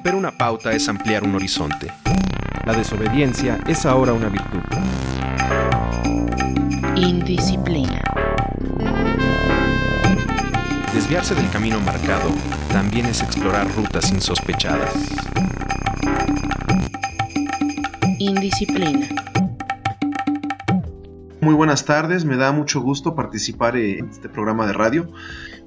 Romper una pauta es ampliar un horizonte. La desobediencia es ahora una virtud. Indisciplina. Desviarse del camino marcado también es explorar rutas insospechadas. Indisciplina. Muy buenas tardes, me da mucho gusto participar en este programa de radio.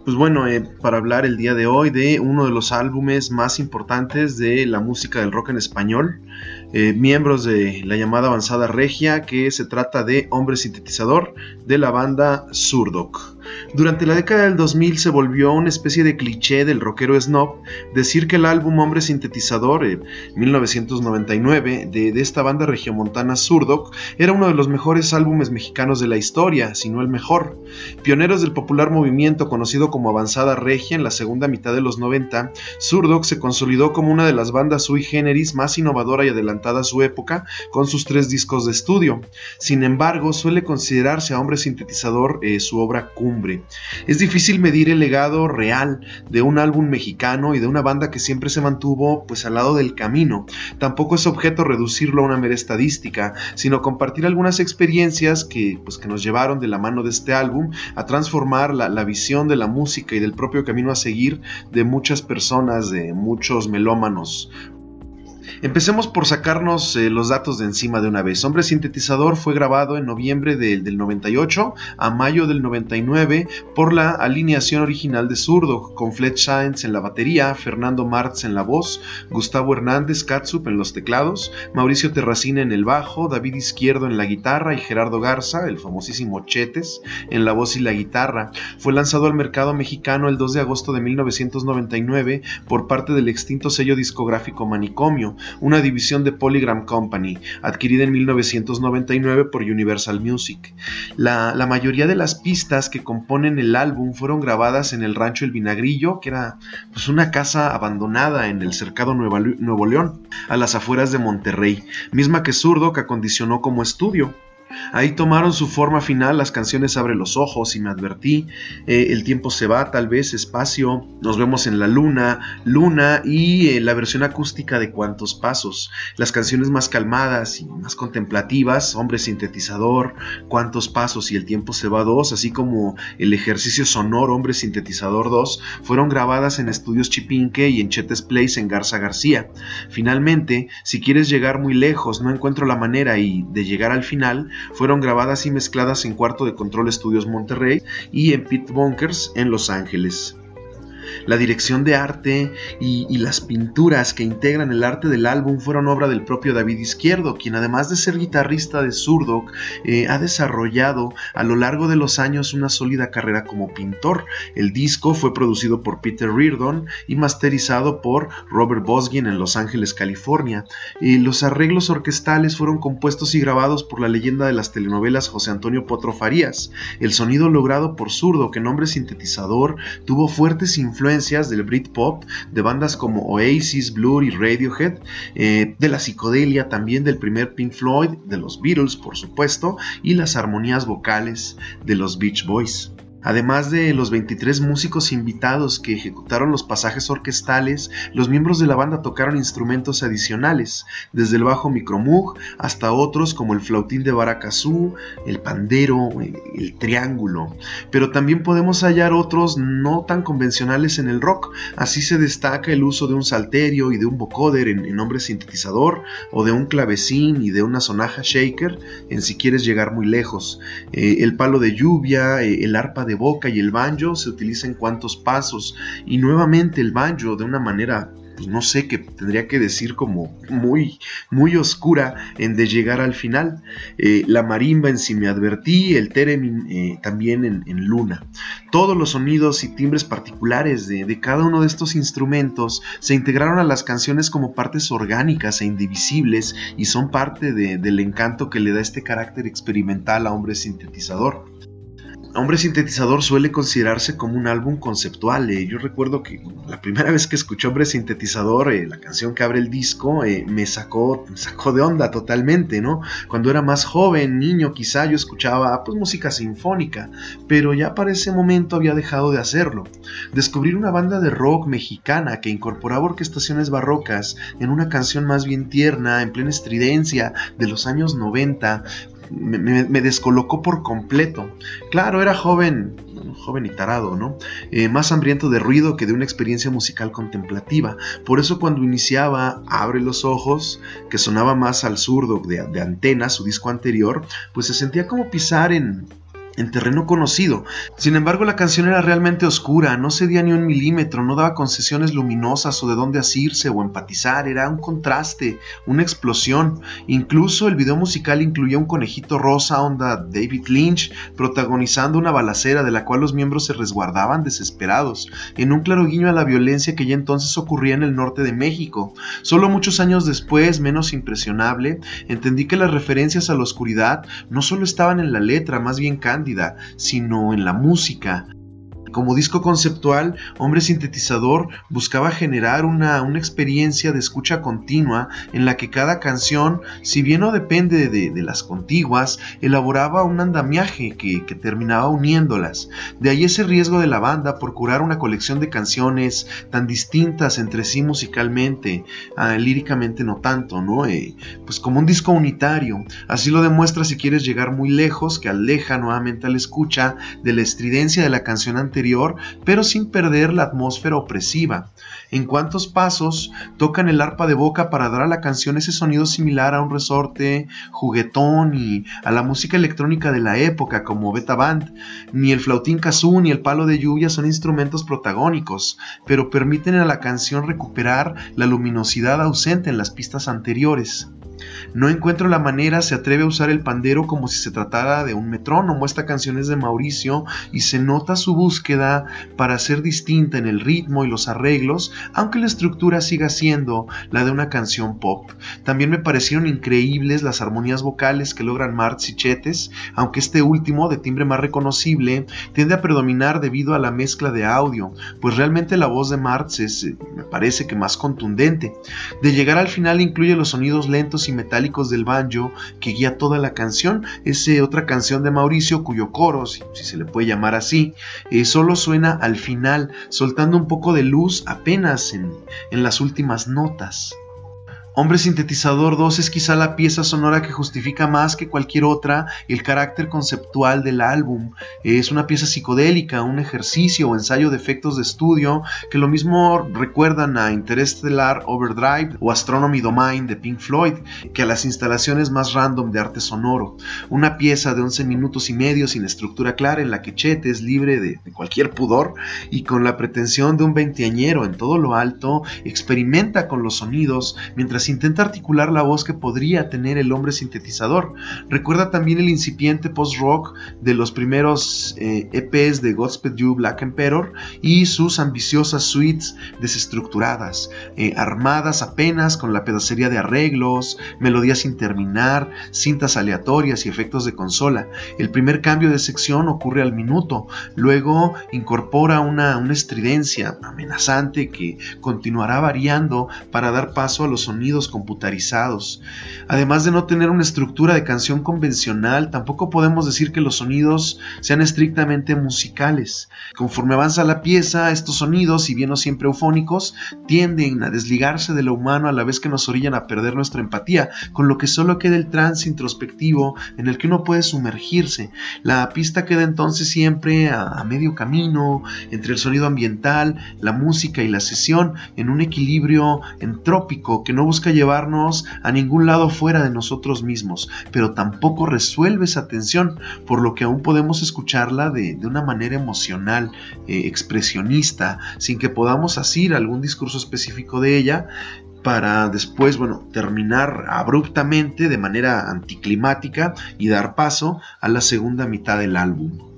Pues bueno, eh, para hablar el día de hoy de uno de los álbumes más importantes de la música del rock en español, eh, miembros de la llamada avanzada regia, que se trata de Hombre Sintetizador de la banda Surdoc. Durante la década del 2000 se volvió una especie de cliché del rockero snob decir que el álbum Hombre Sintetizador, 1999, de, de, esta banda regiomontana Surdoc, era uno de los mejores álbumes mexicanos de la historia, si no el mejor. Pioneros del popular movimiento conocido como Avanzada Regia en la segunda mitad de los 90, Surdoc se consolidó como una de las bandas sui generis más innovadora y adelantada a su época con sus tres discos de estudio. Sin embargo, suele considerarse a Hombre Sintetizador eh, su obra cumbre. Es difícil medir el legado real de un álbum mexicano y de una banda que siempre se mantuvo pues al lado del camino. Tampoco es objeto reducirlo a una mera estadística, sino compartir algunas experiencias que, pues, que nos llevaron de la mano de este álbum a transformar la, la visión de la música y del propio camino a seguir de muchas personas, de muchos melómanos Empecemos por sacarnos eh, los datos de encima de una vez. Hombre Sintetizador fue grabado en noviembre del 98 a mayo del 99 por la alineación original de Zurdo, con Fletch Sáenz en la batería, Fernando Martz en la voz, Gustavo Hernández Katsup en los teclados, Mauricio Terracina en el bajo, David Izquierdo en la guitarra y Gerardo Garza, el famosísimo Chetes, en la voz y la guitarra. Fue lanzado al mercado mexicano el 2 de agosto de 1999 por parte del extinto sello discográfico Manicomio, una división de Polygram Company, adquirida en 1999 por Universal Music. La, mayoría de las pistas que componen el álbum fueron grabadas en el rancho El Vinagrillo, que era pues, una casa abandonada en el cercado Nuevo León, a las afueras de Monterrey, misma que Zurdo que acondicionó como estudio. Ahí tomaron su forma final las canciones Abre los ojos y me advertí, eh, El tiempo se va, tal vez, espacio, nos vemos en la luna, luna y eh, la versión acústica de Cuantos Pasos, las canciones más calmadas y más contemplativas, Hombre Sintetizador, Cuantos Pasos y El tiempo se va 2, así como el ejercicio sonoro Hombre Sintetizador 2, fueron grabadas en estudios Chipinque y en Chetes Place en Garza García. Finalmente, si quieres llegar muy lejos, no encuentro la manera y de llegar al final, fueron grabadas y mezcladas en Cuarto de Control Estudios Monterrey y en Pit Bunkers en Los Ángeles la dirección de arte y, las pinturas que integran el arte del álbum fueron obra del propio David Izquierdo, quien además de ser guitarrista de Zurdo, eh, ha desarrollado a lo largo de los años una sólida carrera como pintor. El disco fue producido por Peter Reardon y masterizado por Robert Bosgin en Los Ángeles, California. los arreglos orquestales fueron compuestos y grabados por la leyenda de las telenovelas José Antonio Potro Farías. El sonido logrado por Zurdo, que nombre sintetizador, tuvo fuertes influencias del Britpop, de bandas como Oasis, Blur y Radiohead, eh, de la psicodelia también del primer Pink Floyd, de los Beatles por supuesto, y las armonías vocales de los Beach Boys. Además de los 23 músicos invitados que ejecutaron los pasajes orquestales, los miembros de la banda tocaron instrumentos adicionales, desde el bajo micromoog hasta otros como el flautín de baracazú, el pandero, el triángulo. Pero también podemos hallar otros no tan convencionales en el rock, así se destaca el uso de un salterio y de un vocoder en, nombre sintetizador, o de un clavecín y de una sonaja shaker en si quieres llegar muy lejos, eh, el palo de lluvia, eh, el arpa de boca y el banjo se utiliza en cuantos pasos y nuevamente el banjo de una manera pues no sé, que tendría que decir como muy, muy oscura en de llegar al final. Eh, la marimba en Si me advertí, el teremin eh, también en, Luna. Todos los sonidos y timbres particulares de, cada uno de estos instrumentos se integraron a las canciones como partes orgánicas e indivisibles y son parte del encanto que le da este carácter experimental a Hombre Sintetizador. Hombre Sintetizador suele considerarse como un álbum conceptual. Eh. Yo recuerdo que la primera vez que escuché Hombre Sintetizador, eh, la canción que abre el disco, eh, me, sacó, sacó de onda totalmente, ¿no? Cuando era más joven, niño, quizá yo escuchaba pues música sinfónica, pero ya para ese momento había dejado de hacerlo. Descubrir una banda de rock mexicana que incorporaba orquestaciones barrocas en una canción más bien tierna, en plena estridencia de los años 90, me, descolocó por completo. Claro, era joven, joven y tarado, ¿no? Eh, más hambriento de ruido que de una experiencia musical contemplativa. Por eso cuando iniciaba Abre los Ojos, que sonaba más al zurdo de, de Antena, su disco anterior, pues se sentía como pisar en, en terreno conocido. Sin embargo, la canción era realmente oscura, no cedía ni un milímetro, no daba concesiones luminosas o de dónde asirse o empatizar, era un contraste, una explosión. Incluso el video musical incluía un conejito rosa onda David Lynch protagonizando una balacera de la cual los miembros se resguardaban desesperados, en un claro guiño a la violencia que ya entonces ocurría en el norte de México. Solo muchos años después, menos impresionable, entendí que las referencias a la oscuridad no solo estaban en la letra, más bien sino en la música, como disco conceptual, Hombre Sintetizador buscaba generar una, experiencia de escucha continua en la que cada canción, si bien no depende de, las contiguas, elaboraba un andamiaje que, terminaba uniéndolas. De ahí ese riesgo de la banda por curar una colección de canciones tan distintas entre sí musicalmente, ah, líricamente no tanto, ¿no? Eh, pues como un disco unitario. Así lo demuestra si quieres llegar muy lejos, que aleja nuevamente al escucha de la estridencia de la canción anterior pero sin perder la atmósfera opresiva. En cuantos pasos tocan el arpa de boca para dar a la canción ese sonido similar a un resorte juguetón y a la música electrónica de la época como Beta Band. Ni el flautín kazoo ni el palo de lluvia son instrumentos protagónicos, pero permiten a la canción recuperar la luminosidad ausente en las pistas anteriores. No encuentro la manera, se atreve a usar el pandero como si se tratara de un metrónomo. Esta canción es de Mauricio y se nota su búsqueda para ser distinta en el ritmo y los arreglos, aunque la estructura siga siendo la de una canción pop. También me parecieron increíbles las armonías vocales que logran Martz y Chetes, aunque este último, de timbre más reconocible, tiende a predominar debido a la mezcla de audio, pues realmente la voz de Martz es, eh, me parece que más contundente. De llegar al final incluye los sonidos lentos y metálicos del banjo que guía toda la canción. Es otra canción de Mauricio cuyo coro, si, se le puede llamar así, eh, solo suena al final, soltando un poco de luz apenas en las últimas notas. Hombre Sintetizador 2 es quizá la pieza sonora que justifica más que cualquier otra el carácter conceptual del álbum. Es una pieza psicodélica, un ejercicio o ensayo de efectos de estudio que lo mismo recuerdan a Interstellar Overdrive o Astronomy Domain de Pink Floyd que a las instalaciones más random de arte sonoro. Una pieza de 11 minutos y medio sin estructura clara en la que Chet es libre de, de cualquier pudor y con la pretensión de un veinteañero en todo lo alto experimenta con los sonidos intenta articular la voz que podría tener el hombre sintetizador. Recuerda también el incipiente post-rock de los primeros EPs eh, e de Godspeed You Black Emperor y sus ambiciosas suites desestructuradas, eh, armadas apenas con la pedacería de arreglos, melodías sin terminar, cintas aleatorias y efectos de consola. El primer cambio de sección ocurre al minuto, luego incorpora una estridencia amenazante que continuará variando para dar paso a los sonidos computarizados. Además de no tener una estructura de canción convencional, tampoco podemos decir que los sonidos sean estrictamente musicales. Conforme avanza la pieza, estos sonidos, si bien no siempre eufónicos, tienden a desligarse de lo humano a la vez que nos orillan a perder nuestra empatía, con lo que solo queda el trance introspectivo en el que uno puede sumergirse. La pista queda entonces siempre a, a medio camino entre el sonido ambiental, la música y la sesión, en un equilibrio entrópico que no busca llevarnos a ningún lado fuera de nosotros mismos, pero tampoco resuelve esa tensión, por lo que aún podemos escucharla de, una manera emocional, eh, expresionista, sin que podamos asir algún discurso específico de ella, para después, bueno, terminar abruptamente de manera anticlimática y dar paso a la segunda mitad del álbum.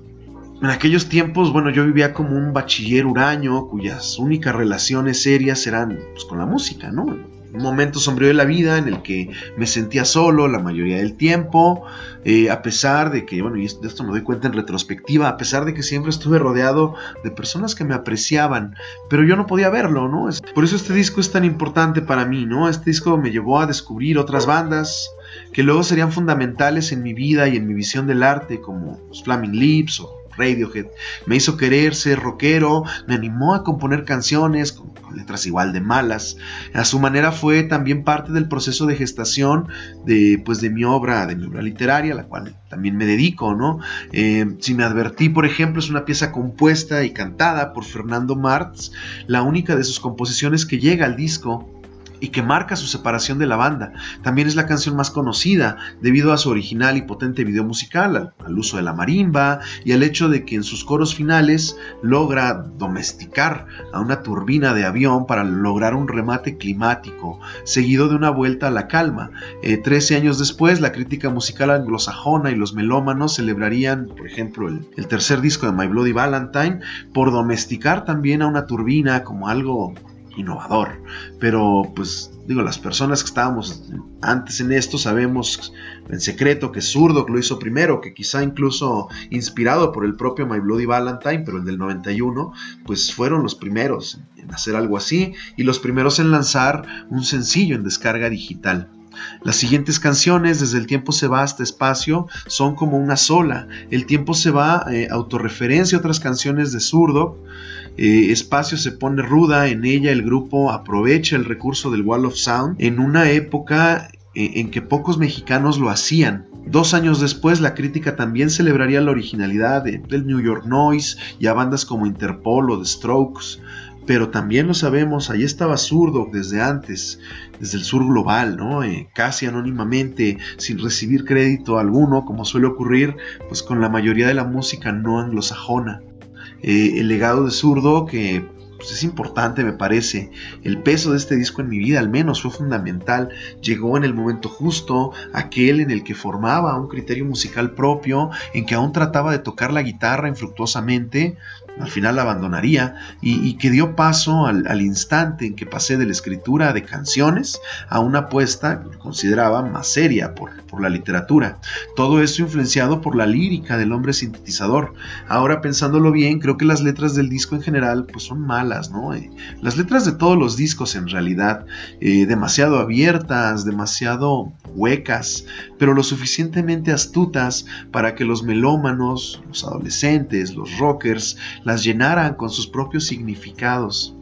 En aquellos tiempos, bueno, yo vivía como un bachiller huraño cuyas únicas relaciones serias eran pues, con la música, ¿no? Momento sombrío de la vida en el que me sentía solo la mayoría del tiempo, eh, a pesar de que, bueno, y de esto me doy cuenta en retrospectiva, a pesar de que siempre estuve rodeado de personas que me apreciaban, pero yo no podía verlo, ¿no? Por eso este disco es tan importante para mí, ¿no? Este disco me llevó a descubrir otras bandas que luego serían fundamentales en mi vida y en mi visión del arte, como los Flaming Lips o Radiohead. Me hizo querer ser rockero, me animó a componer canciones con, letras igual de malas. A su manera fue también parte del proceso de gestación de, pues, de mi obra, de mi obra literaria, a la cual también me dedico, ¿no? Eh, si me advertí, por ejemplo, es una pieza compuesta y cantada por Fernando Martz, la única de sus composiciones que llega al disco y que marca su separación de la banda. También es la canción más conocida debido a su original y potente video musical, al, uso de la marimba y al hecho de que en sus coros finales logra domesticar a una turbina de avión para lograr un remate climático, seguido de una vuelta a la calma. Eh, trece años después, la crítica musical anglosajona y los melómanos celebrarían, por ejemplo, el tercer disco de My Bloody Valentine por domesticar también a una turbina como algo innovador. Pero pues digo, las personas que estábamos antes en esto sabemos en secreto que Zurdo lo hizo primero, que quizá incluso inspirado por el propio My Bloody Valentine, pero el del 91, pues fueron los primeros en hacer algo así y los primeros en lanzar un sencillo en descarga digital. Las siguientes canciones, Desde el tiempo se va hasta espacio, son como una sola. El tiempo se va, eh, autorreferencia otras canciones de Zurdo. Eh, espacio se pone ruda, en ella el grupo aprovecha el recurso del Wall of Sound en una época eh, en que pocos mexicanos lo hacían. Dos años después, la crítica también celebraría la originalidad del New York Noise y a bandas como Interpol o The Strokes. Pero también lo sabemos, ahí estaba Zurdo desde antes, desde el sur global, ¿no? Eh, casi anónimamente, sin recibir crédito alguno, como suele ocurrir pues con la mayoría de la música no anglosajona. Eh, el legado de Zurdo, que pues, es importante me parece. El peso de este disco en mi vida al menos fue fundamental. Llegó en el momento justo, aquel en el que formaba un criterio musical propio, en que aún trataba de tocar la guitarra infructuosamente, al final la abandonaría y, que dio paso al, instante en que pasé de la escritura de canciones a una apuesta que consideraba más seria por, la literatura. Todo esto influenciado por la lírica del hombre sintetizador. Ahora pensándolo bien, creo que las letras del disco en general pues son malas, ¿no? Eh, las letras de todos los discos en realidad, eh, demasiado abiertas, demasiado huecas, pero lo suficientemente astutas para que los melómanos, los adolescentes, los rockers, las llenaran con sus propios significados.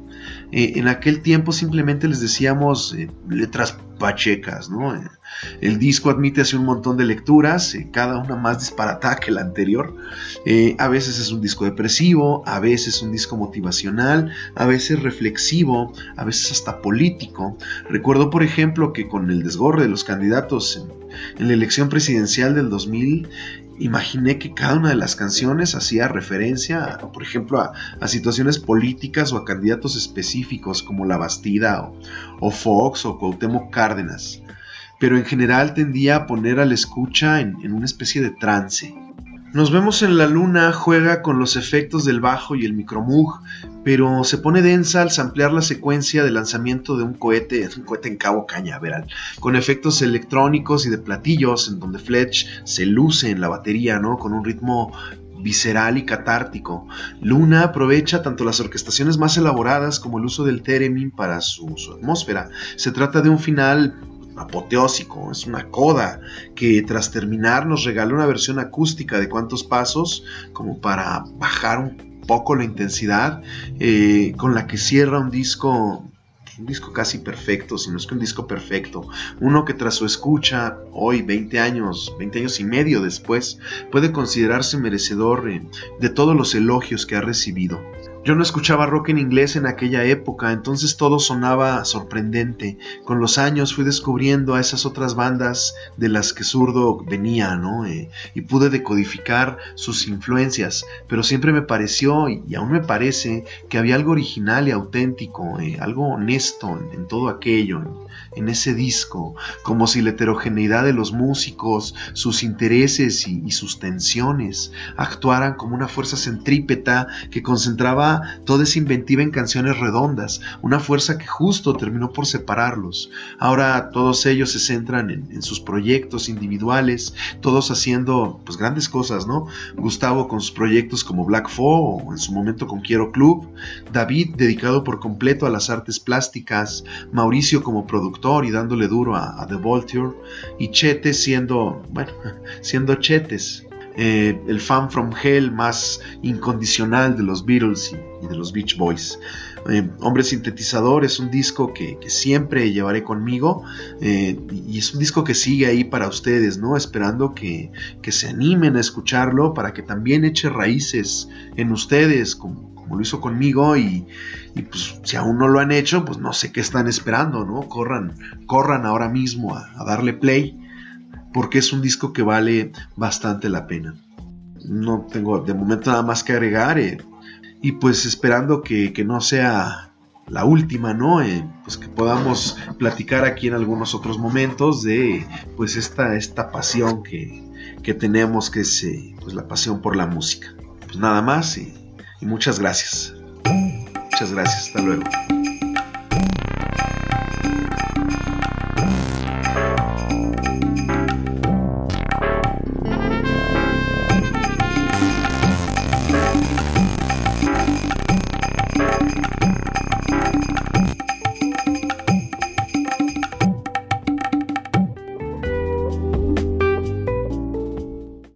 Eh, en aquel tiempo simplemente les decíamos eh, letras pachecas, ¿no? El disco admite así un montón de lecturas, eh, cada una más disparatada que la anterior. a veces es un disco depresivo, a veces un disco motivacional, a veces reflexivo, a veces hasta político. Recuerdo, por ejemplo, que con el desgorre de los candidatos en, en la elección presidencial del 2000, imaginé que cada una de las canciones hacía referencia, por ejemplo, a, situaciones políticas o a candidatos específicos como La Bastida o, Fox o Cuauhtémoc Cárdenas, pero en general tendía a poner a la escucha en, en una especie de trance. Nos vemos en la luna juega con los efectos del bajo y el micromug, pero se pone densa al ampliar la secuencia de lanzamiento de un cohete, un cohete en Cabo Cañaveral, con efectos electrónicos y de platillos, en donde Fletch se luce en la batería, ¿no? Con un ritmo visceral y catártico. Luna aprovecha tanto las orquestaciones más elaboradas como el uso del theremin para su, su atmósfera. Se trata de un final apoteósico, es una coda que tras terminar nos regala una versión acústica de cuantos pasos como para bajar un poco la intensidad eh, con la que cierra un disco un disco casi perfecto, si no es que un disco perfecto, uno que tras su escucha, hoy 20 años, 20 años y medio después, puede considerarse merecedor eh, de todos los elogios que ha recibido. Yo no escuchaba rock en inglés en aquella época, entonces todo sonaba sorprendente. Con los años fui descubriendo a esas otras bandas de las que Zurdo venía, ¿no? Eh, y pude decodificar sus influencias, pero siempre me pareció, y aún me parece, que había algo original y auténtico, eh, algo honesto en, todo aquello, en, ese disco, como si la heterogeneidad de los músicos, sus intereses y sus tensiones actuaran como una fuerza centrípeta que concentraba toda, esa inventiva en canciones redondas, una fuerza que justo terminó por separarlos. Ahora todos ellos se centran en, sus proyectos individuales, todos haciendo pues grandes cosas, ¿no? Gustavo con sus proyectos como Black Four o en su momento con Quiero Club, David dedicado por completo a las artes plásticas, Mauricio como productor y dándole duro a, The Vulture, y Chete siendo, bueno, siendo Chetes. Eh, el fan from hell más incondicional de los Beatles y, de los Beach Boys. Eh, Hombre Sintetizador es un disco que, siempre llevaré conmigo eh, y es un disco que sigue ahí para ustedes, ¿no? Esperando que, se animen a escucharlo para que también eche raíces en ustedes, como, como lo hizo conmigo y, pues si aún no lo han hecho, pues no sé qué están esperando, ¿no? Corran, corran ahora mismo a darle play porque es un disco que vale bastante la pena. No tengo de momento nada más que agregar eh, y pues esperando que, no sea la última, ¿no? Eh, pues que podamos platicar aquí en algunos otros momentos de pues esta, esta pasión que, tenemos, que es eh, pues la pasión por la música. Pues nada más y muchas gracias. Muchas gracias, hasta luego.